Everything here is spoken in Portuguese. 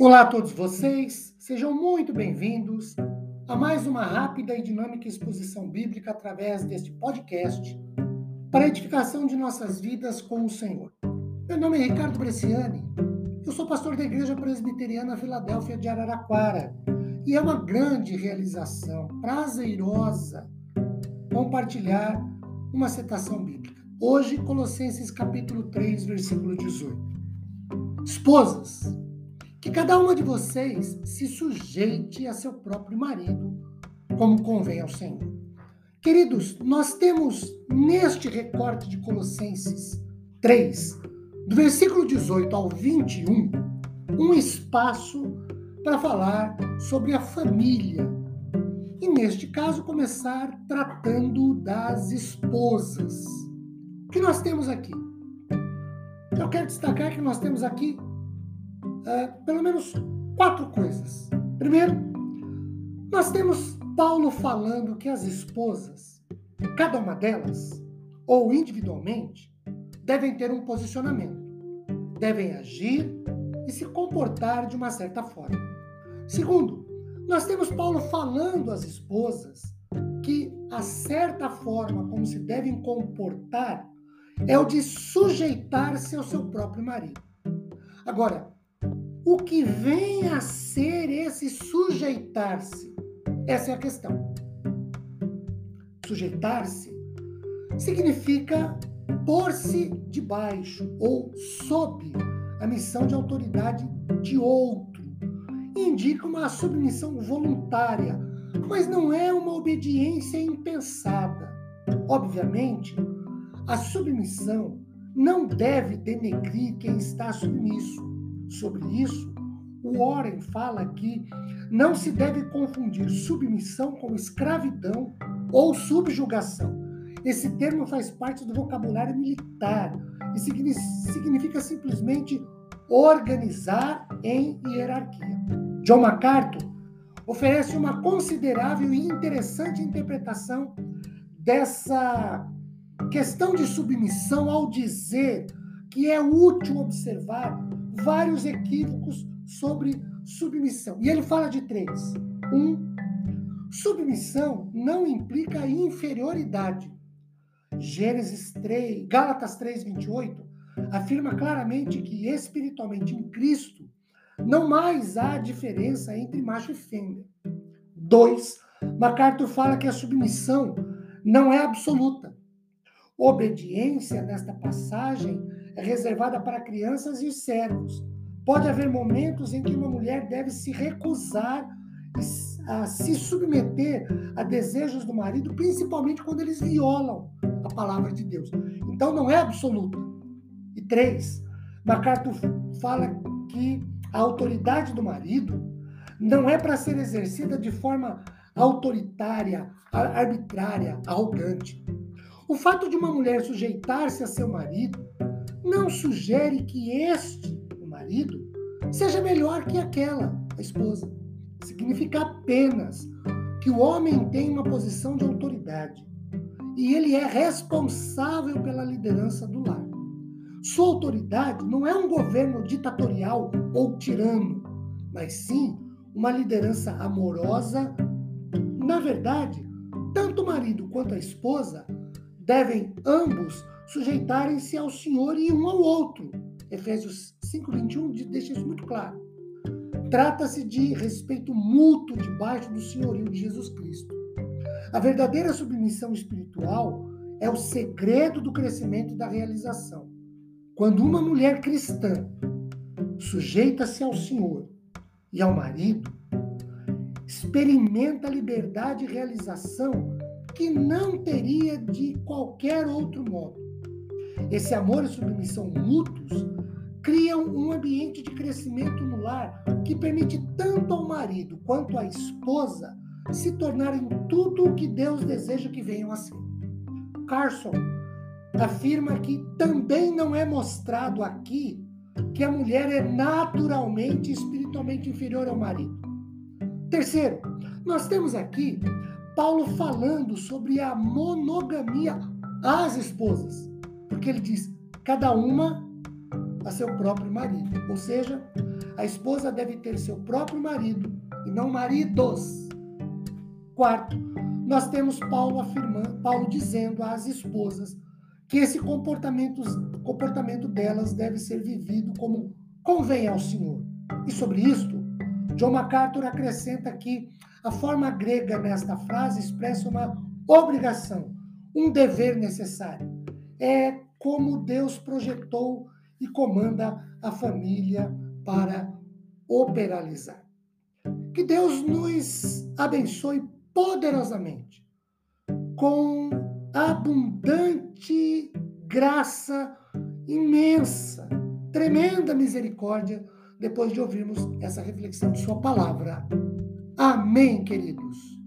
Olá a todos vocês, sejam muito bem-vindos a mais uma rápida e dinâmica exposição bíblica através deste podcast para a edificação de nossas vidas com o Senhor. Meu nome é Ricardo Bresciani, eu sou pastor da Igreja Presbiteriana Filadélfia de Araraquara e é uma grande realização, prazerosa, compartilhar uma citação bíblica. Hoje, Colossenses capítulo 3, versículo 18. Esposas, que cada uma de vocês se sujeite a seu próprio marido, como convém ao Senhor. Queridos, nós temos neste recorte de Colossenses 3, do versículo 18 ao 21, um espaço para falar sobre a família. E neste caso, começar tratando das esposas. O que nós temos aqui? Eu quero destacar que nós temos aqui uh, pelo menos quatro coisas. Primeiro, nós temos Paulo falando que as esposas, cada uma delas, ou individualmente, devem ter um posicionamento, devem agir e se comportar de uma certa forma. Segundo, nós temos Paulo falando às esposas que a certa forma como se devem comportar é o de sujeitar-se ao seu próprio marido. Agora, o que vem a ser esse sujeitar-se? Essa é a questão. Sujeitar-se significa pôr-se debaixo ou sob a missão de autoridade de outro. Indica uma submissão voluntária, mas não é uma obediência impensada. Obviamente, a submissão não deve denegrir quem está submisso sobre isso, o Warren fala que não se deve confundir submissão com escravidão ou subjugação. Esse termo faz parte do vocabulário militar e significa simplesmente organizar em hierarquia. John MacArthur oferece uma considerável e interessante interpretação dessa questão de submissão ao dizer que é útil observar vários equívocos sobre submissão. E ele fala de três. Um, submissão não implica inferioridade. Gênesis 3, Gálatas 3, 28 afirma claramente que espiritualmente em Cristo não mais há diferença entre macho e fêmea. Dois, MacArthur fala que a submissão não é absoluta. Obediência, nesta passagem, é reservada para crianças e servos. Pode haver momentos em que uma mulher deve se recusar a se submeter a desejos do marido, principalmente quando eles violam a palavra de Deus. Então não é absoluta. E três, MacArthur fala que a autoridade do marido não é para ser exercida de forma autoritária, arbitrária, arrogante. O fato de uma mulher sujeitar-se a seu marido não sugere que este, o marido, seja melhor que aquela, a esposa. Significa apenas que o homem tem uma posição de autoridade e ele é responsável pela liderança do lar. Sua autoridade não é um governo ditatorial ou tirano, mas sim uma liderança amorosa. Na verdade, tanto o marido quanto a esposa devem ambos sujeitarem-se ao Senhor e um ao outro. Efésios 5:21 deixa isso muito claro. Trata-se de respeito mútuo debaixo do senhorio de Jesus Cristo. A verdadeira submissão espiritual é o segredo do crescimento e da realização. Quando uma mulher cristã sujeita-se ao Senhor e ao marido, experimenta liberdade e realização que não teria de qualquer outro modo. Esse amor e submissão mútuos criam um ambiente de crescimento no lar que permite tanto ao marido quanto à esposa se tornarem tudo o que Deus deseja que venham a ser. Carson afirma que também não é mostrado aqui que a mulher é naturalmente espiritualmente inferior ao marido. Terceiro, nós temos aqui Paulo falando sobre a monogamia às esposas porque ele diz: cada uma a seu próprio marido. Ou seja, A esposa deve ter seu próprio marido e não maridos. Quarto, nós temos Paulo afirmando, Paulo dizendo às esposas que esse comportamento, comportamento delas deve ser vivido como convém ao Senhor. E sobre isto, John MacArthur acrescenta que a forma grega nesta frase expressa uma obrigação, um dever necessário. É como Deus projetou e comanda a família para operalizar. Que Deus nos abençoe poderosamente com abundante graça imensa, tremenda misericórdia, depois de ouvirmos essa reflexão de Sua palavra. Amém, queridos.